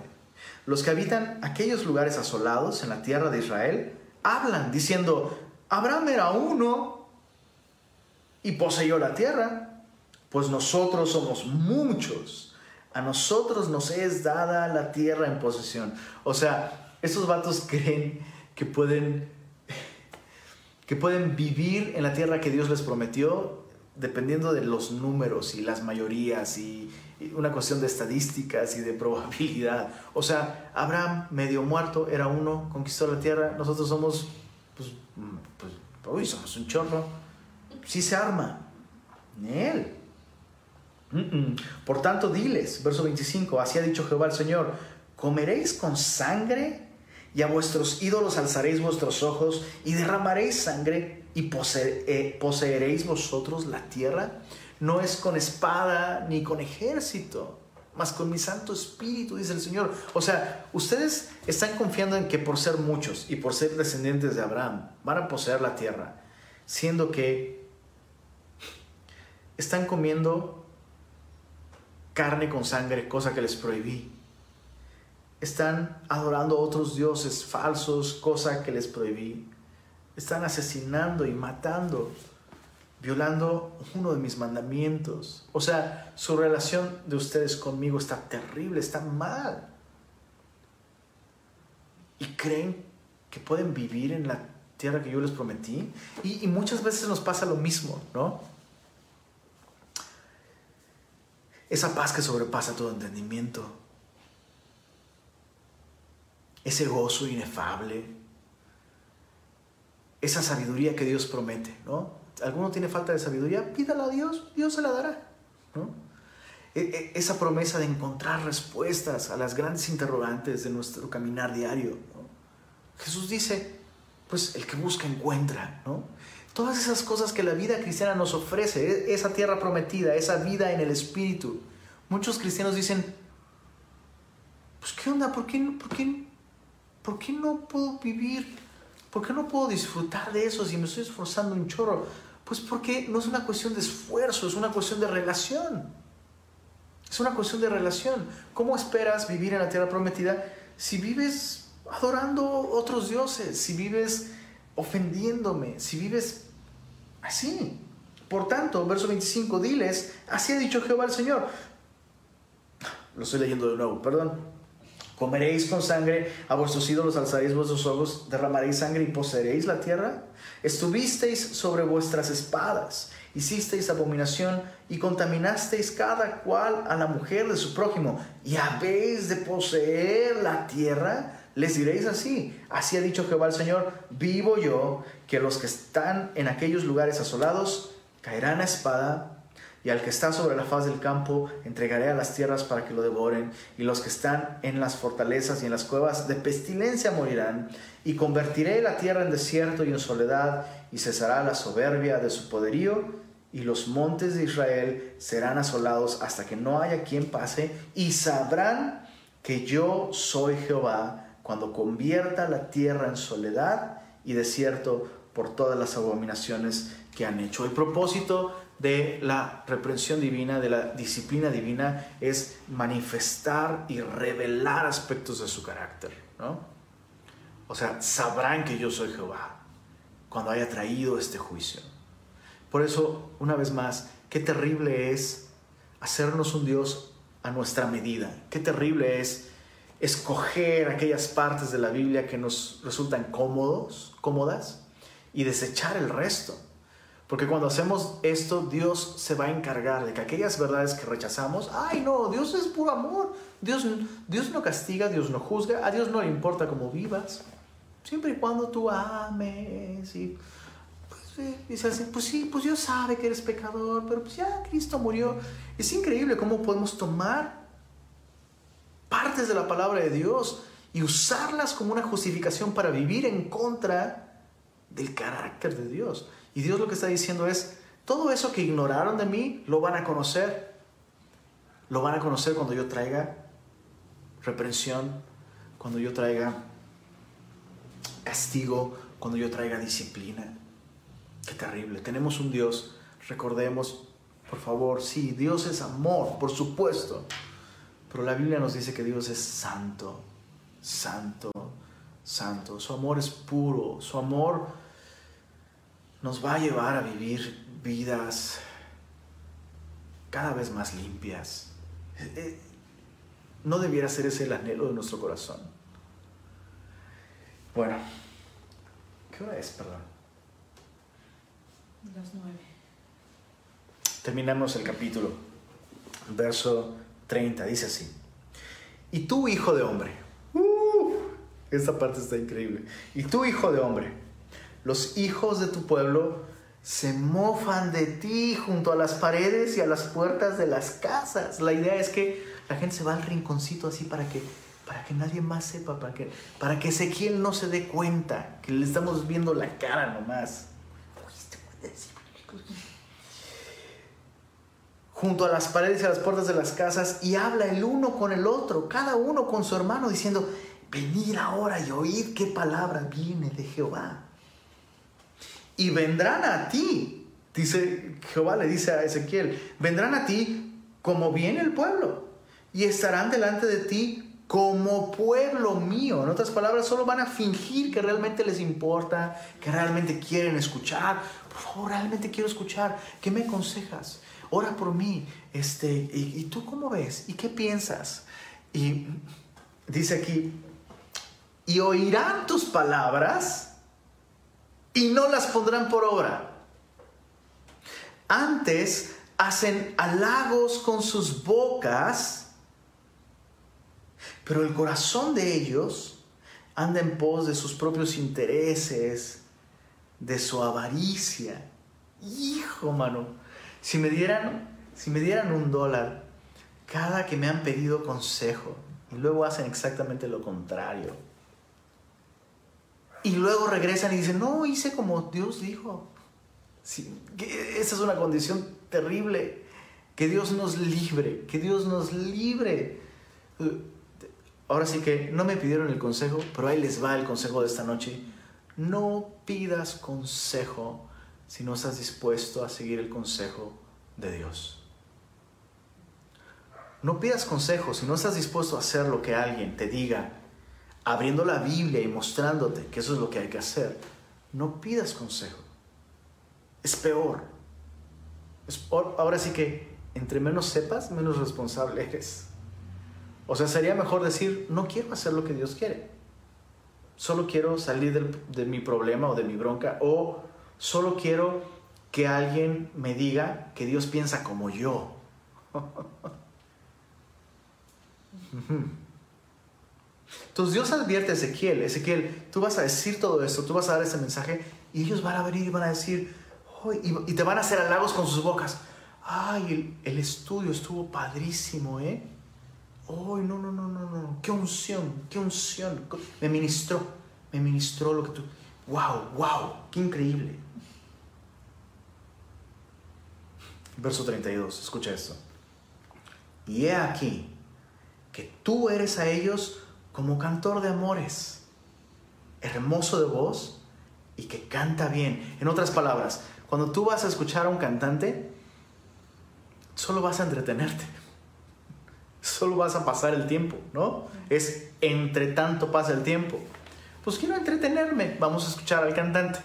los que habitan aquellos lugares asolados en la tierra de Israel hablan diciendo, Abraham era uno y poseyó la tierra, pues nosotros somos muchos. A nosotros nos es dada la tierra en posesión. O sea, estos vatos [LAUGHS] creen que pueden que pueden vivir en la tierra que Dios les prometió dependiendo de los números y las mayorías y, una cuestión de estadísticas y de [LAUGHS] probabilidad. O sea, Abraham medio muerto era uno, conquistó la tierra, nosotros somos, pues, pues uy, somos un chorro. Sí se arma. Él. Por tanto, diles, verso 25, así ha dicho Jehová el Señor, comeréis con sangre y a vuestros ídolos alzaréis vuestros ojos y derramaréis sangre y eh, poseeréis vosotros la tierra, no es con espada ni con ejército, mas con mi Santo Espíritu, dice el Señor. O sea, ustedes están confiando en que por ser muchos y por ser descendientes de Abraham van a poseer la tierra, siendo que están comiendo carne con sangre, cosa que les prohibí. Están adorando a otros dioses falsos, cosa que les prohibí están asesinando y matando, violando uno de mis mandamientos. O sea, su relación de ustedes conmigo está terrible, está mal. Y creen que pueden vivir en la tierra que yo les prometí. Y, y muchas veces nos pasa lo mismo, ¿no? Esa paz que sobrepasa todo entendimiento. Ese gozo inefable. Esa sabiduría que Dios promete, ¿no? ¿Alguno tiene falta de sabiduría? Pídala a Dios, Dios se la dará, ¿no? E, e, esa promesa de encontrar respuestas a las grandes interrogantes de nuestro caminar diario. Jesús dice, pues el que busca encuentra, ¿no? Todas esas cosas que la vida cristiana nos ofrece, e, esa tierra prometida, esa vida en el Espíritu. Muchos cristianos dicen, pues ¿qué onda? ¿Por qué, por qué, por qué no puedo vivir? ¿Por qué no puedo disfrutar de eso si me estoy esforzando un chorro? Pues porque no es una cuestión de esfuerzo, es una cuestión de relación. Es una cuestión de relación. ¿Cómo esperas vivir en la tierra prometida si vives adorando otros dioses, si vives ofendiéndome, si vives así? Por tanto, verso 25, diles, así ha dicho Jehová el Señor. Lo estoy leyendo de nuevo, perdón. Comeréis con sangre, a vuestros ídolos alzaréis vuestros ojos, derramaréis sangre y poseeréis la tierra. Estuvisteis sobre vuestras espadas hicisteis abominación y contaminasteis cada cual a la mujer de su prójimo y habéis de poseer la tierra, les diréis así, así ha dicho Jehová el Señor, vivo yo, que los que están en aquellos lugares asolados caerán a espada, y al que está sobre la faz del campo entregaré a las tierras para que lo devoren, y los que están en las fortalezas y en las cuevas de pestilencia morirán, y convertiré la tierra en desierto y en soledad, y cesará la soberbia de su poderío, y los montes de Israel serán asolados hasta que no haya quien pase, y sabrán que yo soy Jehová cuando convierta la tierra en soledad y desierto por todas las abominaciones que han hecho. El propósito de la reprensión divina, de la disciplina divina, es manifestar y revelar aspectos de su carácter. ¿no? O sea, sabrán que yo soy Jehová cuando haya traído este juicio. Por eso, una vez más, qué terrible es hacernos un Dios a nuestra medida. Qué terrible es escoger aquellas partes de la Biblia que nos resultan cómodos, cómodas y desechar el resto. Porque cuando hacemos esto, Dios se va a encargar de que aquellas verdades que rechazamos, ay no, Dios es puro amor. Dios, Dios no castiga, Dios no juzga, a Dios no le importa cómo vivas. Siempre y cuando tú ames y dice así, pues sí, pues Dios sabe que eres pecador, pero pues ya Cristo murió. Es increíble cómo podemos tomar partes de la palabra de Dios y usarlas como una justificación para vivir en contra del carácter de Dios. Y Dios lo que está diciendo es, todo eso que ignoraron de mí, lo van a conocer. Lo van a conocer cuando yo traiga reprensión, cuando yo traiga castigo, cuando yo traiga disciplina. Qué terrible. Tenemos un Dios, recordemos, por favor, sí, Dios es amor, por supuesto. Pero la Biblia nos dice que Dios es santo, santo, santo. Su amor es puro, su amor nos va a llevar a vivir vidas cada vez más limpias. Eh, no debiera ser ese el anhelo de nuestro corazón. Bueno, ¿qué hora es, perdón? Las nueve. Terminamos el capítulo, verso 30, dice así. Y tú, hijo de hombre, uh, esta parte está increíble. Y tú, hijo de hombre, los hijos de tu pueblo se mofan de ti junto a las paredes y a las puertas de las casas. La idea es que la gente se va al rinconcito así para que, para que nadie más sepa, para que, para que Ezequiel no se dé cuenta, que le estamos viendo la cara nomás. Junto a las paredes y a las puertas de las casas y habla el uno con el otro, cada uno con su hermano, diciendo, venid ahora y oíd qué palabra viene de Jehová. Y vendrán a ti, dice Jehová, le dice a Ezequiel, vendrán a ti como viene el pueblo y estarán delante de ti como pueblo mío. En otras palabras, solo van a fingir que realmente les importa, que realmente quieren escuchar. Por favor, realmente quiero escuchar. ¿Qué me aconsejas? Ora por mí. Este, ¿y, y tú cómo ves? ¿Y qué piensas? Y dice aquí, y oirán tus palabras y no las pondrán por obra. Antes hacen halagos con sus bocas, pero el corazón de ellos anda en pos de sus propios intereses, de su avaricia. Hijo, mano, si me dieran, si me dieran un dólar cada que me han pedido consejo y luego hacen exactamente lo contrario. Y luego regresan y dicen, no, hice como Dios dijo. esa es una condición terrible. Que Dios nos libre, que Dios nos libre Ahora sí que no me pidieron el consejo, pero ahí les va el consejo de esta noche. No pidas consejo si no estás dispuesto a seguir el consejo de Dios. No pidas consejo si no estás dispuesto a hacer lo que alguien te diga, abriendo la Biblia y mostrándote que eso es lo que hay que hacer. No pidas consejo. Es peor. ahora sí que entre menos sepas, menos responsable eres. O sea, sería mejor decir, no quiero hacer lo que Dios quiere. Solo quiero salir de mi problema o de mi bronca. O solo quiero que alguien me diga que Dios piensa como yo. Entonces Dios advierte a Ezequiel, Ezequiel, tú vas a decir todo esto, tú vas a dar ese mensaje y ellos van a venir y van a decir, y, te van a hacer halagos con sus bocas. Ay, el, estudio estuvo padrísimo, ¿eh? ¡Ay, no, no, no, no, no! ¡Qué unción! ¡Qué unción! Me ministró, me ministró lo que tú... ¡Wow, wow! ¡Qué increíble! Verso 32, escucha esto. Y he aquí que tú eres a ellos como cantor de amores, hermoso de voz y que canta bien. En otras palabras, cuando tú vas a escuchar a un cantante, solo vas a entretenerte [LAUGHS] solo vas a pasar el tiempo, ¿no? Es entre tanto pasa el tiempo. Pues quiero entretenerme, vamos a escuchar al cantante.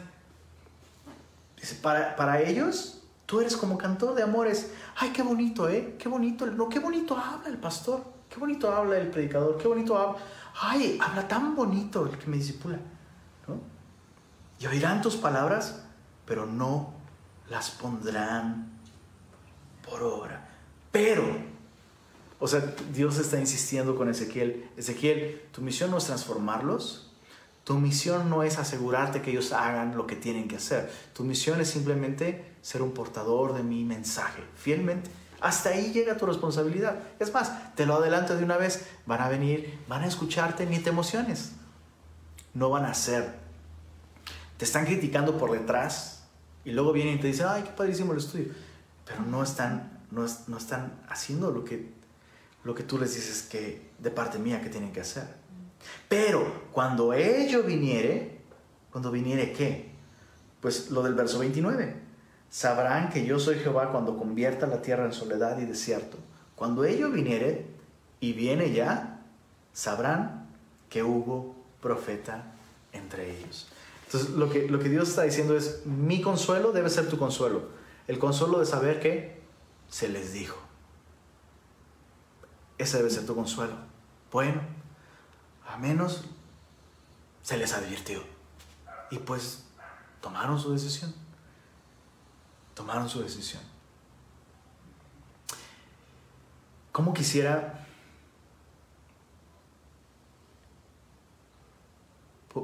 Dice, para, para ellos, tú eres como cantor de amores. Ay, qué bonito, ¿eh? Qué bonito, no, qué bonito habla el pastor, qué bonito habla el predicador, qué bonito habla. Ay, habla tan bonito el que me disipula, ¿no? Y oirán tus palabras, pero no las pondrán por obra. Pero o sea, Dios está insistiendo con Ezequiel. Ezequiel, tu misión no es transformarlos. Tu misión no es asegurarte que ellos hagan lo que tienen que hacer. Tu misión es simplemente ser un portador de mi mensaje, fielmente. Hasta ahí llega tu responsabilidad. Es más, te lo adelanto de una vez, van a venir, van a escucharte, ni te emociones. No van a hacer. Te están criticando por detrás y luego vienen y te dicen, ay, qué padrísimo el estudio. Pero no están, no, no están haciendo lo que lo que tú les dices que de parte mía que tienen que hacer. Pero cuando ello viniere, cuando viniere qué? Pues lo del verso 29. Sabrán que yo soy Jehová cuando convierta la tierra en soledad y desierto. Cuando ello viniere y viene ya, sabrán que hubo profeta entre ellos. Entonces lo que, lo que Dios está diciendo es, mi consuelo debe ser tu consuelo. El consuelo de saber que se les dijo. Ese debe ser tu consuelo. Bueno, a menos se les advirtió. Y pues tomaron su decisión. Tomaron su decisión. ¿Cómo quisiera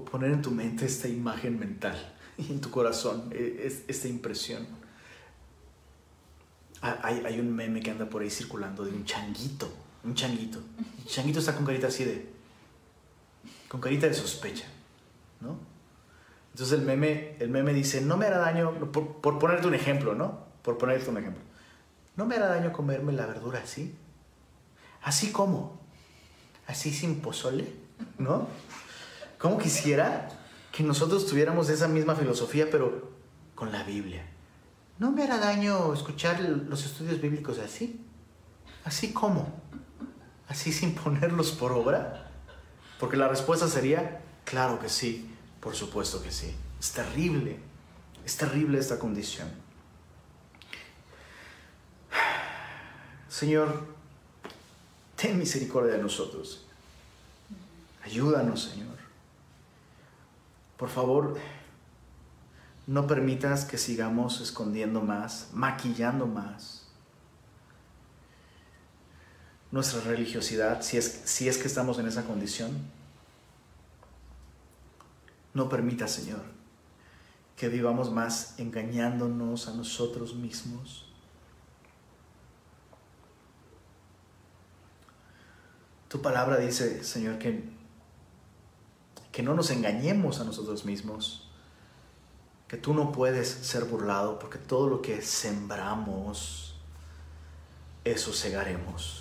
poner en tu mente esta imagen mental y en tu corazón e, esta impresión? Hay, hay un meme que anda por ahí circulando de un changuito un changuito. El changuito está con carita así de. Con carita de sospecha, ¿no? Entonces el meme, el meme dice: No me hará daño, por, ponerte un ejemplo, ¿no? Por ponerte un ejemplo. No me hará daño comerme la verdura así. Así como. Así sin pozole, ¿no? ¿Cómo quisiera que nosotros tuviéramos esa misma filosofía, pero con la Biblia? No me hará daño escuchar los estudios bíblicos así. Así como así sin [LAUGHS] ponerlos por obra? Porque la respuesta sería, claro que sí, por supuesto que sí. Es terrible, es terrible esta condición. Señor, ten misericordia de nosotros. Ayúdanos, Señor. Por favor, no permitas que sigamos escondiendo más, maquillando más nuestra religiosidad, si es, si es que estamos en esa condición. No permita, Señor, que vivamos más engañándonos a nosotros mismos. Tu palabra dice, Señor, que, que no nos engañemos a nosotros mismos, que tú no puedes ser burlado, porque todo lo que sembramos, eso segaremos.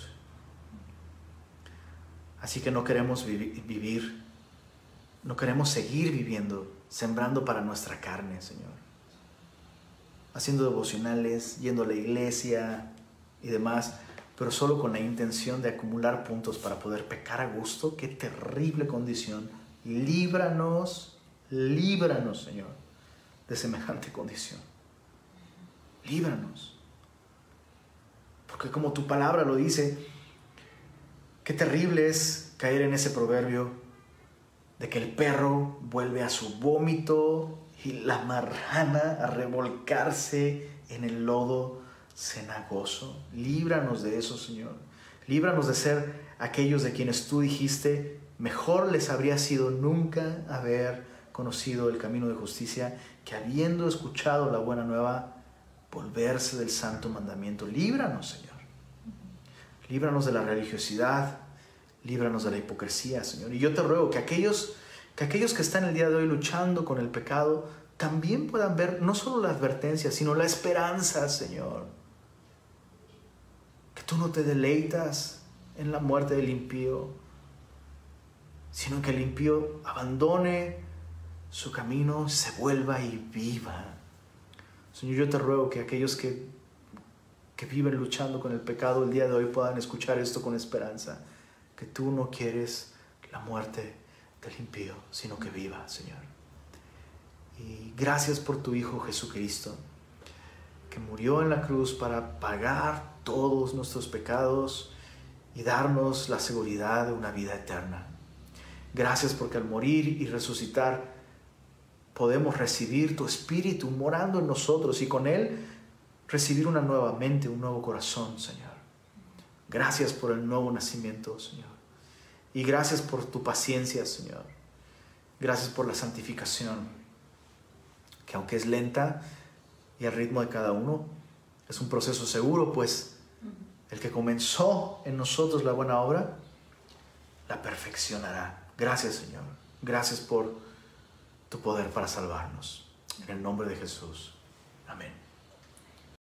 Así que no queremos vivir, no queremos seguir viviendo, sembrando para nuestra carne, Señor. Haciendo devocionales, yendo a la iglesia y demás, pero solo con la intención de acumular puntos para poder pecar a gusto. Qué terrible condición. Líbranos, líbranos, Señor, de semejante [LAUGHS] condición. Líbranos. Porque como tu palabra lo dice, Qué terrible es caer en ese proverbio de que el perro vuelve a su vómito y la marrana a revolcarse en el lodo cenagoso. Líbranos de eso, Señor. Líbranos de ser aquellos de quienes tú dijiste, mejor les habría sido nunca haber conocido el camino de justicia que habiendo escuchado la buena nueva, volverse del santo mandamiento. Líbranos, Señor. Líbranos de la religiosidad, líbranos de la hipocresía, Señor. Y yo te ruego que aquellos que, aquellos que están el día de hoy luchando con el pecado también puedan ver no solo la advertencia, sino la esperanza, Señor. Que tú no te deleitas en la muerte del impío, sino que el impío abandone su camino, se vuelva y viva. Señor, yo te ruego que aquellos que que viven luchando con el pecado el día de hoy puedan escuchar esto con esperanza, que tú no quieres la muerte del impío, sino que viva, Señor. Y gracias por tu Hijo Jesucristo, que murió en la cruz para pagar todos nuestros pecados y darnos la seguridad de una vida eterna. Gracias porque al morir y resucitar podemos recibir tu Espíritu morando en nosotros y con Él recibir una nueva mente, un nuevo corazón, Señor. Gracias por el nuevo nacimiento, Señor. Y gracias por tu paciencia, Señor. Gracias por la santificación, que aunque es lenta y al ritmo de cada uno, es un proceso seguro, pues el que comenzó en nosotros la buena obra, la perfeccionará. Gracias, Señor. Gracias por tu poder para salvarnos. En el nombre de Jesús.